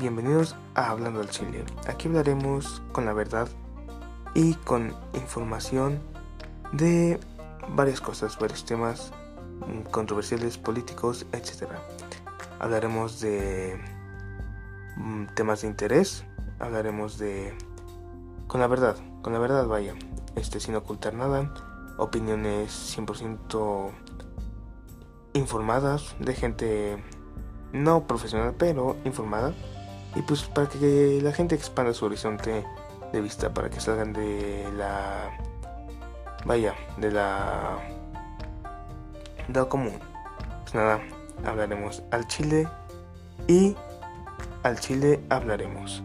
bienvenidos a Hablando al Chile. Aquí hablaremos con la verdad y con información de varias cosas, varios temas mm, controversiales, políticos, etc. Hablaremos de mm, temas de interés, hablaremos de... con la verdad, con la verdad vaya, este sin ocultar nada, opiniones 100% informadas de gente no profesional, pero informada. Y pues para que la gente expanda su horizonte de vista, para que salgan de la... Vaya, de la... Común. Pues nada, hablaremos al chile y al chile hablaremos.